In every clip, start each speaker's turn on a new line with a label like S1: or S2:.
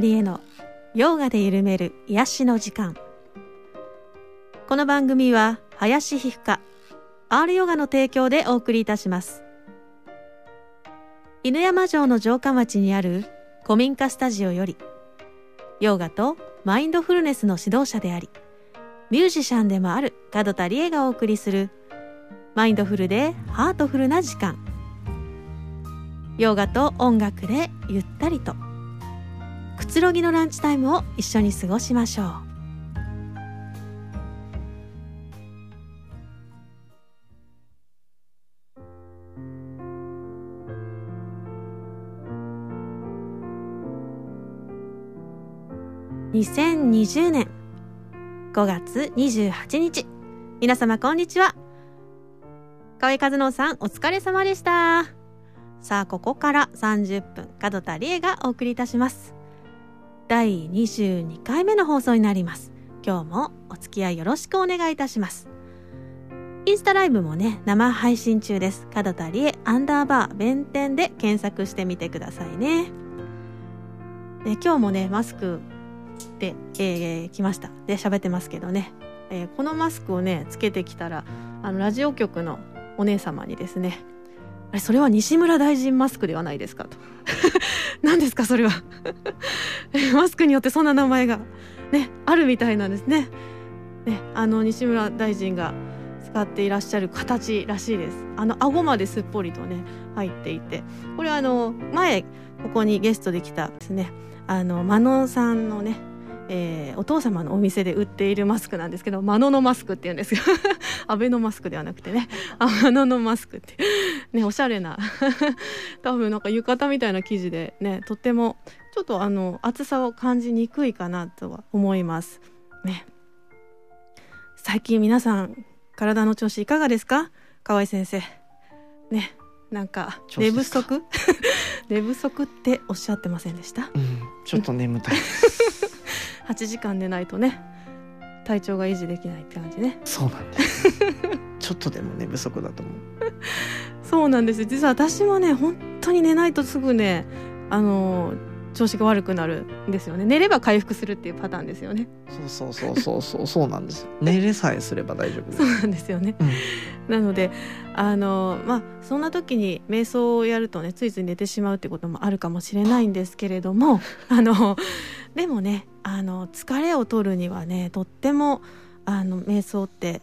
S1: 田理恵のヨガで緩める癒しの時間。この番組は林皮膚科 R ヨガの提供でお送りいたします。犬山城の城下町にある古民家スタジオよりヨガとマインドフルネスの指導者でありミュージシャンでもある門田理恵がお送りするマインドフルでハートフルな時間。ヨガと音楽でゆったりと。つろぎのランチタイムを一緒に過ごしましょう。2020年5月28日。皆様こんにちは。河合和野さんお疲れ様でした。さあここから30分門田理恵がお送りいたします。第22回目の放送になります。今日もお付き合いよろしくお願いいたします。インスタライブもね生配信中です。門田理恵アンダーバー弁天で検索してみてくださいね。で今日もねマスクで、えー、来ました。で喋ってますけどね、えー、このマスクをねつけてきたらあのラジオ局のお姉様にですねあれそれは西村大臣マスクではないですか？と 何ですか？それはマスクによってそんな名前がねあるみたいなんですね。ねあの西村大臣が使っていらっしゃる形らしいです。あの顎まですっぽりとね入っていて。これはあの前ここにゲストで来たですねあのマノンさんのねえー、お父様のお店で売っているマスクなんですけどマノのマスクって言うんです。よ アベノマスクではなくてね。あマノのマスクって。ねおしゃれな。多分なんか浴衣みたいな生地でねとってもちょっとあの厚さを感じにくいかなとは思います。ね。最近皆さん体の調子いかがですか？河合先生。ねなんか寝不足？寝不足っておっしゃってませんでした、
S2: うん、ちょっと眠たい
S1: 8時間寝ないとね体調が維持できないって感じね。
S2: そうなんですちょっとでも寝不足だと思う。
S1: そうなんです。実は私もね本当に寝ないとすぐねあの調子が悪くなるんですよね。寝れば回復するっていうパターンですよね。
S2: そうそうそうそうそう。そうなんですよ。寝れさえすれば大丈夫
S1: そうなんですよね、うん、なのであのまあそんな時に瞑想をやるとねついつい寝てしまうってこともあるかもしれないんですけれども あのでもねあの疲れを取るにはねとってもあの瞑想って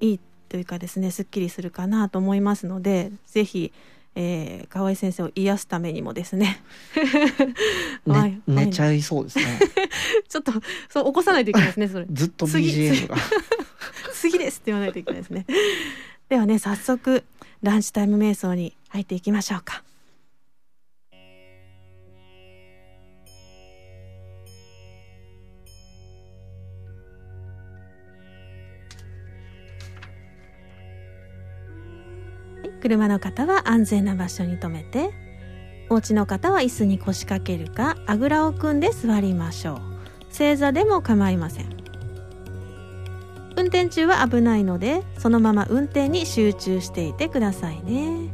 S1: いいというかですねすっきりするかなと思いますのでぜひえー、河合先生を癒すためにもですね。
S2: ね寝ちゃいそうですね。
S1: ちょっとそう起こさないといけないですねそれ。
S2: ずっと BGM が。
S1: 次ですって言わないといけないですね。ではね早速ランチタイム瞑想に入っていきましょうか車の方は安全な場所に停めてお家の方は椅子に腰掛けるかあぐらを組んで座りましょう。正座でも構いません。運転中は危ないのでそのまま運転に集中していてくださいね。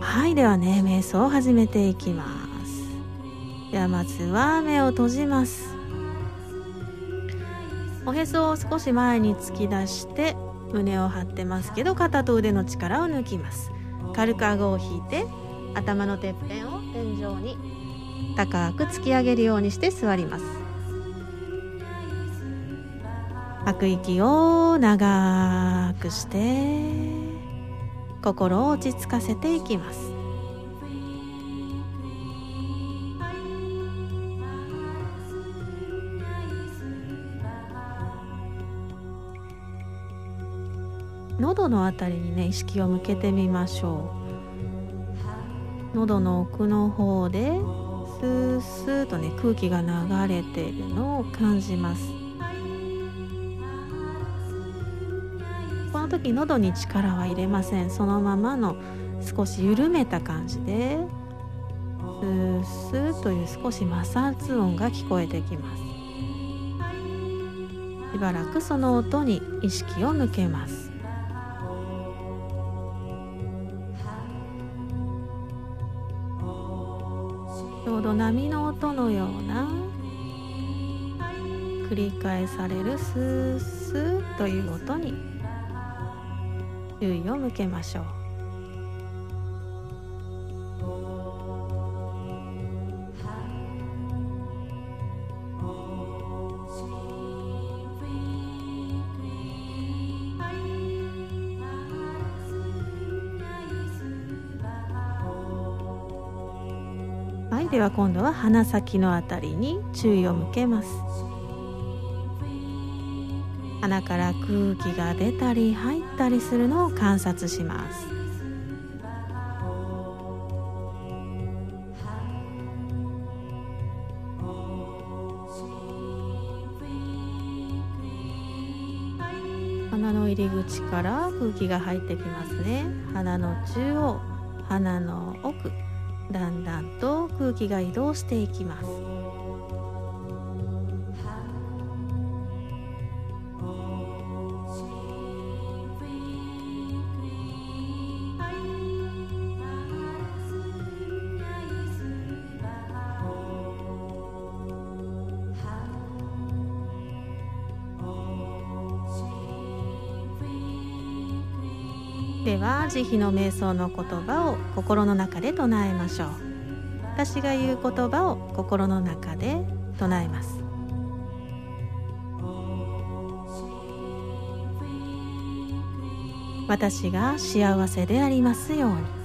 S1: はいではね瞑想を始めていきます。ではまずは目を閉じます。おへそを少し前に突き出して胸を張ってますけど肩と腕の力を抜きます。軽く顎を引いて頭のてっぺんを天井に高く突き上げるようにして座ります。吐く息を長くして心を落ち着かせていきます。喉のあたりにね意識を向けてみましょう。喉の奥の方でスースーとね空気が流れているのを感じます。この時喉に力は入れません。そのままの少し緩めた感じでスースーという少し摩擦音が聞こえてきます。しばらくその音に意識を向けます。ど波の音のような繰り返されるスースーという音に注意を向けましょう。はい。では今度は鼻先のあたりに注意を向けます。鼻から空気が出たり入ったりするのを観察します。鼻の入り口から空気が入ってきますね。鼻の中央鼻の奥。だんだんと空気が移動していきます。では慈悲の瞑想の言葉を心の中で唱えましょう。私が言う言葉を心の中で唱えます。私が幸せでありますように。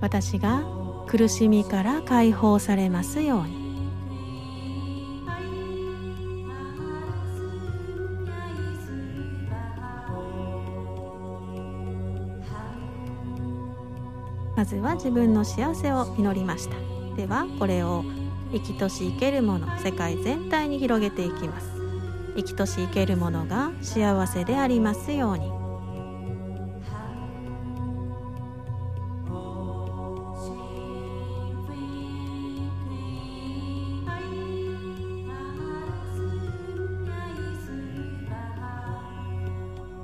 S1: 私が苦しみから解放されますように。まずは自分の幸せを祈りました。ではこれを生きとし生けるもの世界全体に広げていきます。生きとし生けるものが幸せでありますように。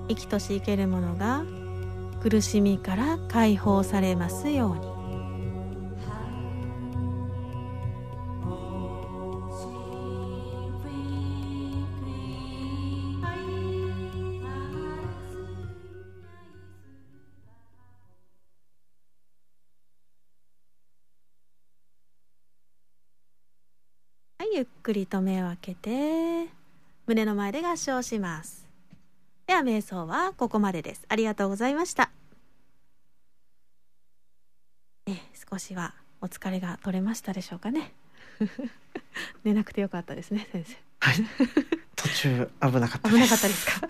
S1: 生きとし生けるものが苦しみから解放されますように。ゆっくりと目を開けて胸の前で合掌します。では瞑想はここまでです。ありがとうございました。え少しはお疲れが取れましたでしょうかね。寝なくてよかったですね先生。
S2: はい。途中危なかった
S1: 危なかったですか？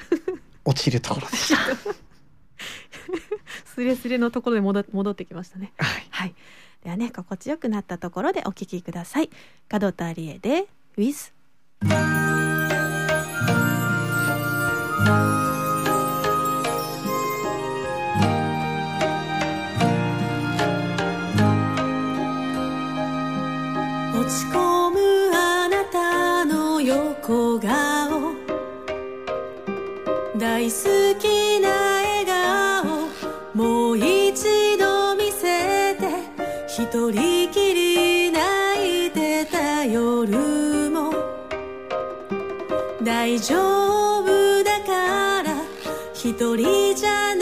S2: 落ちるところでした。
S1: スレスレのところで戻戻ってきましたね。
S2: はい。
S1: はい。ではね心地よくなったところでお聞きください。角田理恵で With
S3: 落ち込むあなたの横顔。大好きな笑顔。もう一度見せて。一人きり泣いてた夜も。大丈夫だから。一人じゃ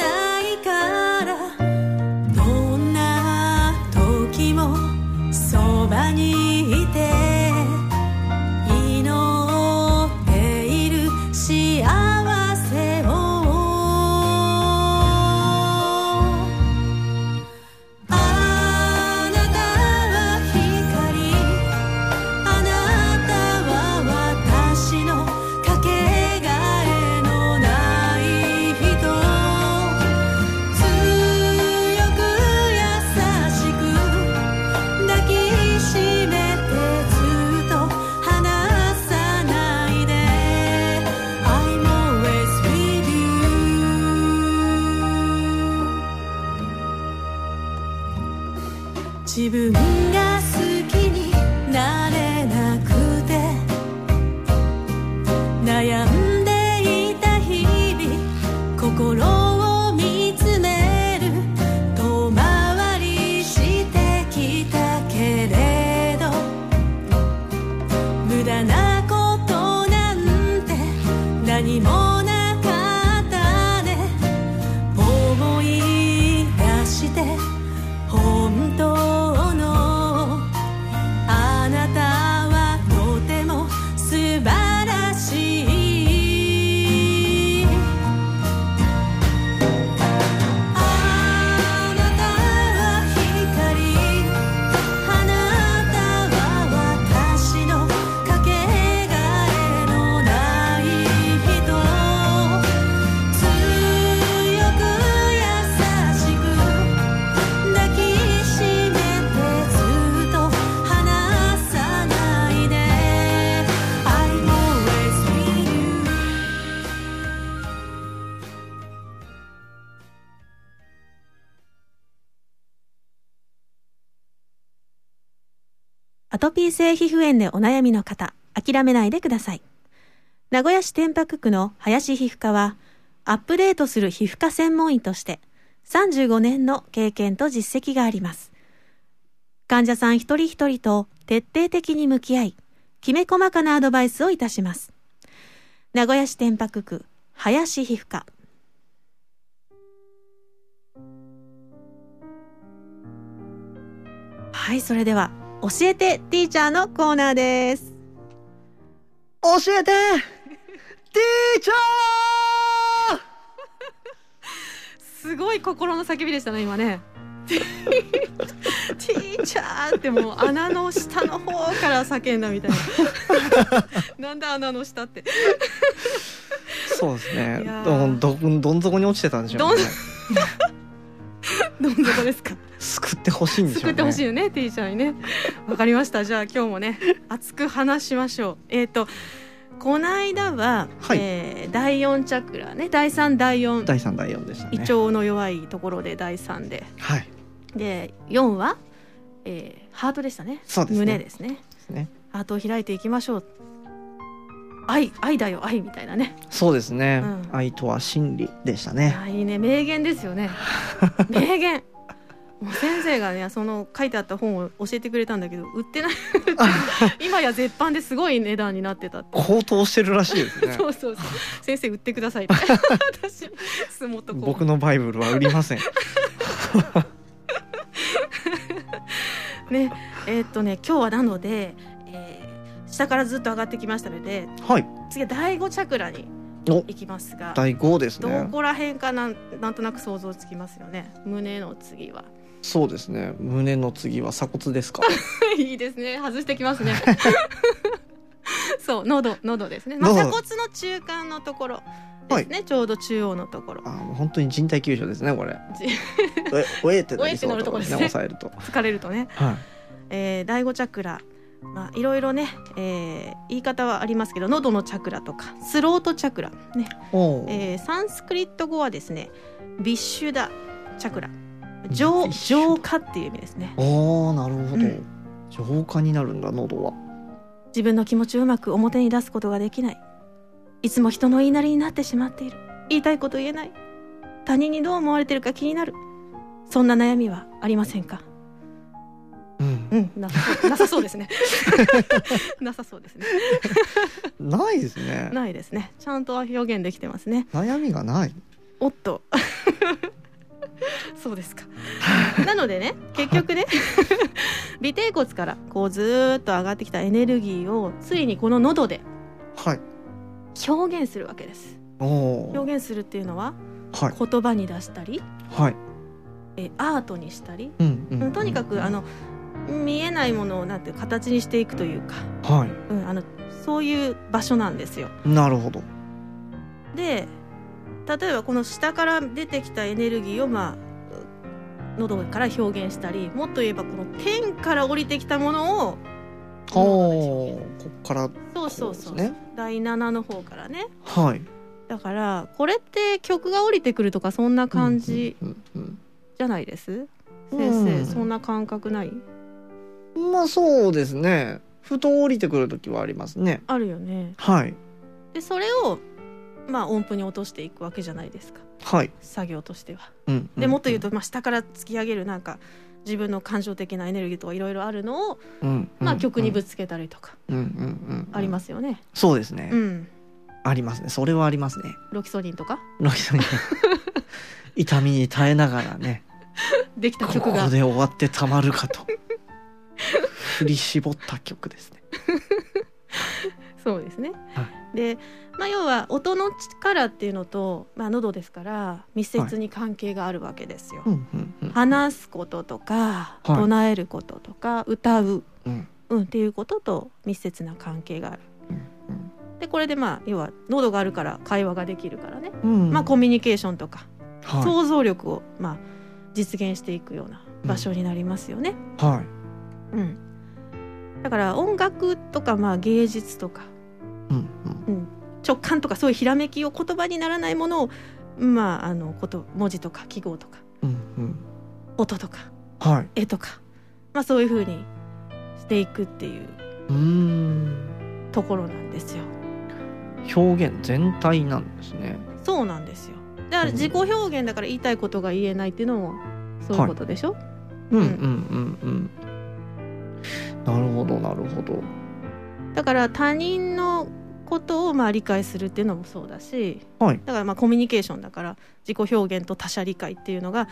S1: 性皮膚炎でお悩みの方、諦めないでください。名古屋市天白区の林皮膚科は、アップデートする皮膚科専門医として、35年の経験と実績があります。患者さん一人一人と徹底的に向き合い、きめ細かなアドバイスをいたします。名古屋市天白区、林皮膚科。はい、それでは、教えてティーチャーのコーナーです。
S2: 教えてティーチャ
S1: すごい心の叫びでしたね、今ね。ティーチャーってもう穴の下の方から叫んだみたいな。なんで穴の下って。
S2: ーそうですねどんどんどん底に落ちてたんでしょうね
S1: どん底ですか？
S2: 救ってほしいんでしょうね。
S1: 作ってほしいよね、ティーチャーにね。わかりました。じゃあ今日もね、熱く話しましょう。えっ、と。この間は、
S2: はい。
S1: えー第四チャクラね第三第四。
S2: 第3第4でしたね。
S1: 胃腸の弱いところで第三で。
S2: はい。
S1: で4は、えーハートでしたね。
S2: そうですね。
S1: 胸ですね。
S2: ね。
S1: ハートを開いていきましょう。愛愛だよ愛みたいなね。
S2: そうですね、
S1: うん。
S2: 愛とは真理でしたね。
S1: あいいね名言ですよね。名言先生がねその書いてあった本を教えてくれたんだけど売ってない。今や絶版ですごい値段になってたって。
S2: 高騰してるらしいですね。
S1: そうそうそう。先生売ってくださいって。私相撲と
S2: 僕のバイブルは売りません。
S1: ね。えーっとね今日はなので、えー下からずっと上がってきましたので
S2: はい。
S1: 次は第五チャクラに
S2: お。
S1: 行きますが
S2: 第5です
S1: ど
S2: ね
S1: こら辺かなんなんとなく想像つきますよね。胸の次は
S2: そうですね。胸の次は鎖骨ですか。
S1: いいですね。外してきますね。そう喉喉ですね、まあ、
S2: 喉。
S1: 鎖骨の中間のところですね、ちょうど中央のところ。
S2: あもう本当に人体急所ですねこれ。おえってなりそう
S1: おえってなるとこですね。
S2: 押さえると。
S1: 疲れるとね、
S2: はい。
S1: えー、第五チャクラ。まあいろいろね、えー言い方はありますけど喉のチャクラとかスロートチャクラね。
S2: おー
S1: えーサンスクリット語はですねビッシュダチャクラ浄浄化っていう意味ですね。
S2: おーなるほど、
S1: うん。
S2: 浄化になるんだ喉は。
S1: 自分の気持ちをうまく表に出すことができない。いつも人の言いなりになってしまっている。言いたいこと言えない。他人にどう思われてるか気になる。そんな悩みはありませんか？
S2: うん。
S1: うん。なさそう。なさそうですね。なさそうですね。
S2: ないですね。
S1: ないですね。ちゃんと表現できてますね。
S2: 悩みがない。
S1: おっと そうですか。なのでね結局ね尾てい骨からこうずーっと上がってきたエネルギーをついにこの喉で
S2: はい。
S1: 表現するわけです。
S2: おお
S1: 表現するっていうのは
S2: はい。
S1: 言葉に出したり
S2: はい。
S1: えアートにしたり、
S2: うんうん、うん、
S1: とにかくあの見えないものをなんていう形にしていくというか、
S2: は
S1: うん、あのそういう場所なんですよ。
S2: いなるほど。
S1: で例えばこの下から出てきたエネルギーをまあ喉から表現したりもっと言えばこの天から降りてきたものを
S2: こっから
S1: そうそうそう、第7の方からね。
S2: はい。
S1: だからこれって曲が降りてくるとかそんな感じ
S2: うんうん
S1: じゃないです、
S2: うん。
S1: 先生、
S2: うん
S1: そんな感覚ない？
S2: うんまあそうですねふと降りてくる時はありますね
S1: あるよね
S2: はい
S1: でそれをまあ音符に落としていくわけじゃないですか
S2: はい。
S1: 作業としては。
S2: うん。
S1: でもっと言うと、まあ、下から突き上げるなんか自分の感情的なエネルギーとかいろいろあるのを、
S2: うん、
S1: まあ、曲にぶ
S2: つ、
S1: つけたりとか
S2: うんうんうん、。
S1: ありますすよね。
S2: そうですね。
S1: うん、
S2: ありますね。それはありますね。
S1: ロキソニンとか？
S2: ロキさんに痛みに耐えながらね、
S1: できた
S2: こ
S1: 曲が
S2: こで終わってたまるかと。振り絞った曲ですね。
S1: そうですね。
S2: は
S1: で、まあ、要は音の力っていうのと、まあ、喉ですから密接に関係があるわけですよ。
S2: うんうんうん。
S1: 話すこととか、
S2: はい
S1: 唱えることとか歌う、
S2: うん
S1: うん、っていうことと密接な関係がある。
S2: うん
S1: でこれでまあ要は喉があるから会話ができるからね、
S2: うん。
S1: まあ、コミュニケーションとか
S2: はい
S1: 想像力をまあ実現していくような場所になりますよね。
S2: はい。
S1: うん、だから音楽とかまあ芸術とか、
S2: うんうん。
S1: うん、直感とかそういうひらめきを言葉にならないものをまああのこと文字とか記号とか
S2: うんうん。
S1: 音とか
S2: はい。
S1: 絵とか、まあ、そういうふうにしていくっていう
S2: うーん。
S1: ところなんですよ。
S2: 表現全体なんですね。
S1: そうなんですよ。だから自己表現だから言いたいことが言えないっていうのもそういうことでしょ、
S2: うんうんうんうん。なるほどなるほど。
S1: だから他人のことをまあ理解するっていうのもそうだし、
S2: はい
S1: だからまあコミュニケーションだから自己表現と他者理解っていうのが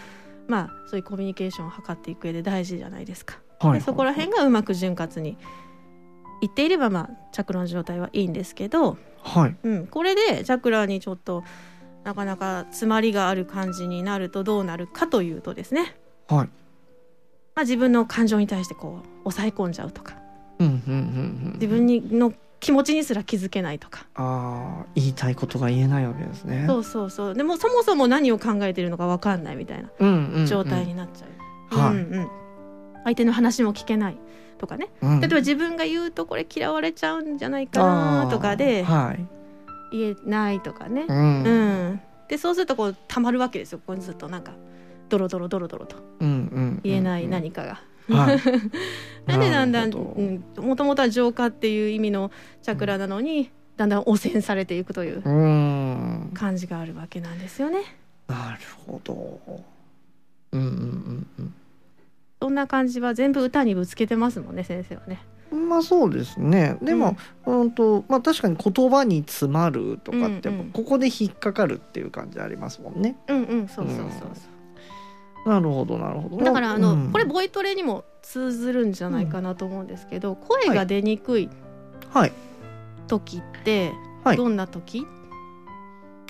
S1: まあそういうコミュニケーションを図っていく上で大事じゃないですか。
S2: はい。
S1: でそこら辺がうまく潤滑にいっていればまあチャクラの状態はいいんですけど、
S2: はい。
S1: うん、これでチャクラにちょっとなかなか詰まりがある感じになるとどうなるかというとですね、
S2: はい。
S1: まあ、自分の感情に対してこう抑え込んじゃうとか
S2: うんうんうんうん。
S1: 自分にの気持ちにすら気づけないとか、
S2: ああ言いたいことが言えないわけですね。
S1: そうそうそうでもそもそも何を考えているのか分かんないみたいな。状態になっちゃう、相手の話も聞けないとかね
S2: うん
S1: 例えば自分が言うとこれ嫌われちゃうんじゃないかなとかで。言えないとかね
S2: う、
S1: うん
S2: ん。
S1: でそうするとこうたまるわけですよここにずっとなんかドロドロドロドロと。言えない何かが。
S2: はい。
S1: なんでだんだんもともとは浄化っていう意味のチャクラなのに、だんだん汚染されていくという。感じがあるわけなんですよね。
S2: なるほど。うんうんうん
S1: そんな感じは全部歌にぶつけてますもんね先生はね。
S2: うん。まあそうですね。でも、うん、とまあ確かに言葉に詰まるとかってやっ
S1: うんうん
S2: ぱここで引っかかるっていう感じありますもんね。
S1: うんうんそうそうそう
S2: なるほどなるほど。
S1: だからあの、
S2: うん
S1: これボイトレにも通ずるんじゃないかなと思うんですけど、声が出にくい
S2: はい
S1: 時って
S2: はい
S1: どんな時、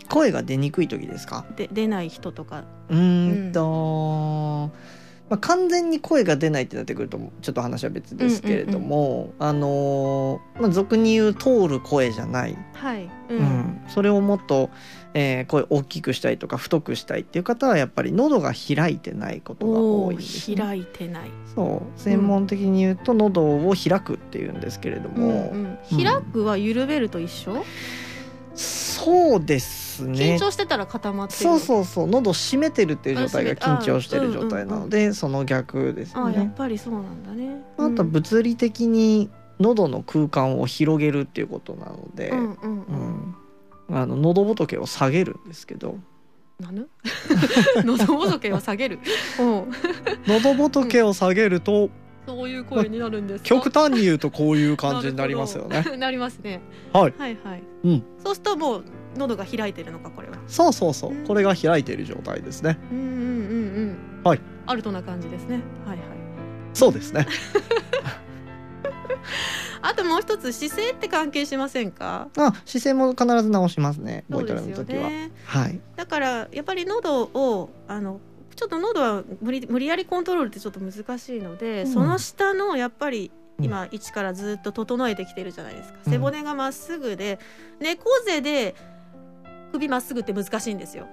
S2: 声が出にくい時ですか？
S1: で出ない人とか。
S2: うーんと、まあ、完全に声が出ないってなってくるとちょっと話は別ですけれども、あのーまあ、俗に言う通る声じゃない、
S1: はい。う。
S2: うんんそれをもっと、えー声大きくしたいとか太くしたいっていう方はやっぱり喉が開いてないことが多いんです、ね。
S1: 開いてない。
S2: そう専門的に言うと喉を開くっていうんですけれど
S1: うん
S2: も、
S1: うん、開くは緩めると一緒、
S2: そうですね。
S1: 緊張してたら固まってる。
S2: そうそうそう。喉を閉めてるっていう状態が
S1: あ
S2: 緊張してる状態なので、その逆です
S1: あやっ
S2: ね。
S1: ぱりそうなんだね。
S2: あとは物理的に喉の空間を広げるっていうことなので、
S1: うんうんうん、
S2: うん。あの喉仏を下げるんですけど。
S1: なぬ 喉仏を下げる？
S2: 喉仏を下げると
S1: そういう声になるんですか？
S2: 極端に言うとこういう感じになりますよね。
S1: なりますね。
S2: はい、
S1: はいはい、
S2: うん。
S1: そうするともう喉が開いてるのかこれは。
S2: そうそうそう。
S1: うん。
S2: これが開いている状態ですね。
S1: うんうんうんうん。
S2: はい。
S1: アルトな感じですね。はいはい。
S2: そうですね。
S1: あともう一つ姿勢って関係しませんか？
S2: あ姿勢も必ず直しますね。ボイトレの時は。
S1: ね。
S2: はい。
S1: だからやっぱり喉をあのちょっと喉は無理無理やりコントロールってちょっと難しいので、
S2: うん。
S1: その下のやっぱり
S2: うん。
S1: 今位置からずっと整えてきてるじゃないですか、
S2: うん。
S1: 背骨がまっすぐで猫背で首まっすぐって難しいんですよ。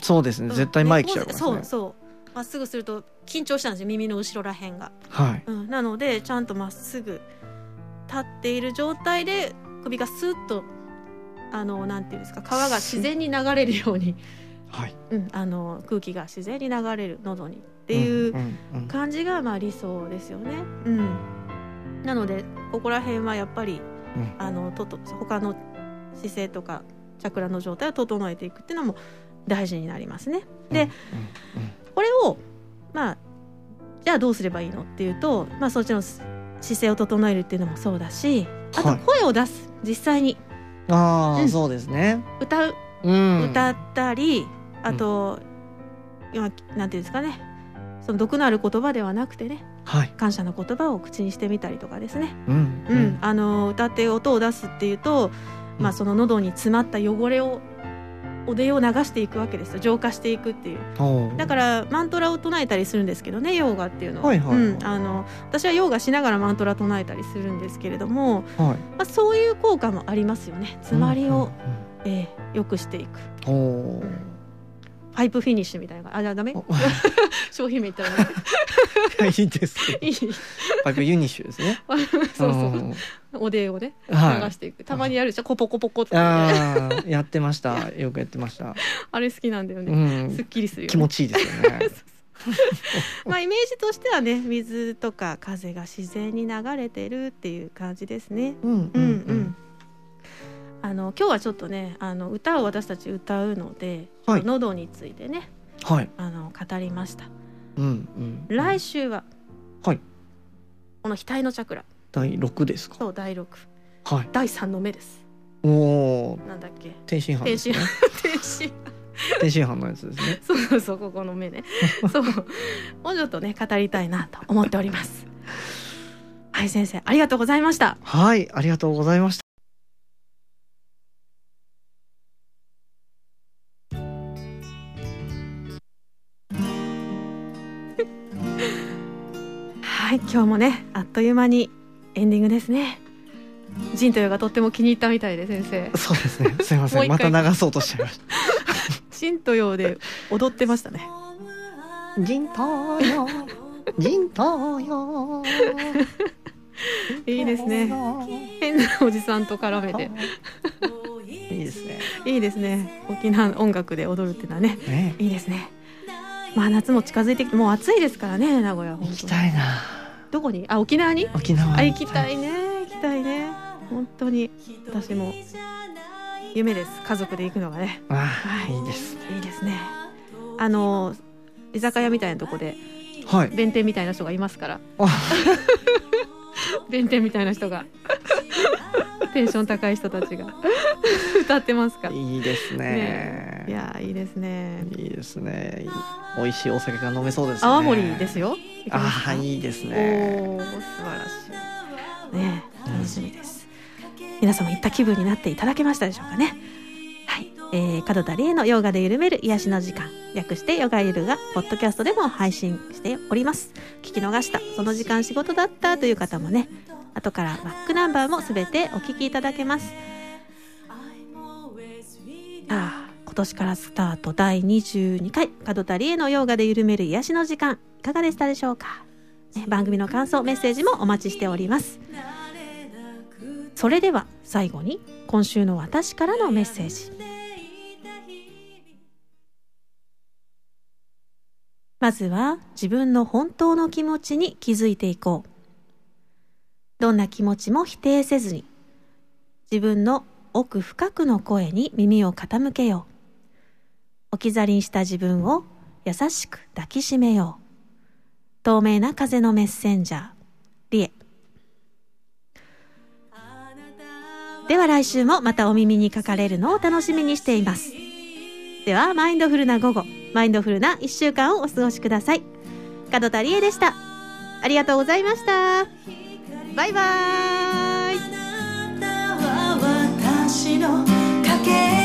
S2: そうですね。絶対前来ちゃいますね
S1: そう。そうまっすぐすると緊張したんですよ耳の後ろらへんが、
S2: はい。
S1: うん、なのでちゃんとまっすぐ立っている状態で首がスッとあのなんていうんですか皮が自然に流れるように
S2: はい。
S1: うん、あの空気が自然に流れる喉にっていう
S2: うんうんうん
S1: 感じがまあ理想ですよね。うん、なのでここら辺はやっぱり
S2: うん
S1: あのとと他の姿勢とかチャクラの状態を整えていくっていうのも大事になりますね。で、
S2: うん
S1: これをまあじゃあどうすればいいのっていうと、まあ、そっちの姿勢を整えるっていうのもそうだしあと
S2: はい。
S1: 声を出す。実際に。
S2: うんああ、
S1: うん。
S2: そうですね。
S1: 歌う。
S2: うん。
S1: 歌ったり、あと、今なんていうんですかね。その毒のある言葉ではなくてね。
S2: はい。
S1: 感謝の言葉を口にしてみたりとかですね、
S2: うん。
S1: うん。あの歌って音を出すっていうと、まあ、
S2: うん
S1: その喉に詰まった汚れをおでを流していくわけですよ。浄化していくっていう。だからマントラを唱えたりするんですけどねヨーガっていうのは,、
S2: はいはいはい。
S1: うん、あの私はヨーガしながらマントラ唱えたりするんですけれども、
S2: はい。
S1: まあ、そういう効果もありますよね。詰まりを、えー良くしていくパイプフィニッシュみたいなあじゃあダメ？
S2: お
S1: 商品名言ったらね
S2: いいです。
S1: いい
S2: パイプユニッシュですね。
S1: そうそう
S2: うん
S1: おでをね流
S2: はい。
S1: していく、たまにやるでしょ？コポコポコって
S2: やってました。よくやってました。
S1: あれ好きなんだよ
S2: う
S1: ね、すっ
S2: ん。
S1: きりするよ、ね、
S2: 気持ちいいですよね。
S1: まあイメージとしてはね水とか風が自然に流れてるっていう感じですね
S2: うん
S1: うんうん。あの今日はちょっとねあの歌を私たち歌うので、
S2: はい
S1: 喉についてね
S2: はい。
S1: あの語りました
S2: うんうん。
S1: 来週は、
S2: はい
S1: この額のチャクラ
S2: 第六ですか？
S1: そう第6
S2: はい。
S1: 第3の目です
S2: おお。
S1: なんだっけ？
S2: 天津飯ですね。
S1: 天津
S2: 天津飯のやつですね。
S1: そうそうここの目ね そうもうちょっとね語りたいなと思っておりますはい先生ありがとうございました
S2: はい、ありがとうございました。
S1: はい今日もねあっという間にエンディングですねジンとヨがとっても気に入ったみたいで先生
S2: そうですね。すいません。また流そうとしちゃいました。
S1: ジンとヨで踊ってましたね
S2: ジントヨ、ジントヨ。
S1: いいですね。変なおじさんと絡めて
S2: いいですね。
S1: いいですね沖縄音楽で踊るっていうのはね
S2: ね、
S1: いいですねまあ夏も近づいてきてもう暑いですからね名古屋
S2: 行きたいな。
S1: どこに？あ沖縄に？
S2: 沖縄。
S1: あ行きたいね行きたいね。本当に。私も夢です家族で行くのがね。
S2: あ
S1: はい。
S2: いいですね。
S1: いいですね。あの居酒屋みたいなとこで
S2: はい。
S1: 弁天みたいな人がいますから。
S2: あ。
S1: 弁天みたいな人が。テンション高い人たちが。歌ってますから。
S2: いいですね。
S1: ね。いやいいですね。
S2: いいですね。美味しいお酒が飲めそうですね。
S1: 泡盛ですよ。
S2: ああ、いいです
S1: お
S2: ね。
S1: おー素晴らしい。ね楽しみです。皆様行った気分になっていただけましたでしょうかね。はい、えー、門田理恵のヨガで緩める癒しの時間略してヨガゆるがポッドキャストでも配信しております。聞き逃した。その時間仕事だったという方もね後からバックナンバーもすべてお聞きいただけます。ああ今年からスタート第22回門田理恵のヨガで緩める癒しの時間いかがでしたでしょうか、番組の感想メッセージもお待ちしております。それでは最後に今週の私からのメッセージ。まずは自分の本当の気持ちに気づいていこう。どんな気持ちも否定せずに自分の奥深くの声に耳を傾けよう。置き去りにした自分を優しく抱きしめよう。透明な風のメッセンジャー。リエ。では来週もまたお耳にかかれるのを楽しみにしています。ではマインドフルな午後マインドフルな1週間をお過ごしください。門田理恵でした。ありがとうございました。バイバーイ。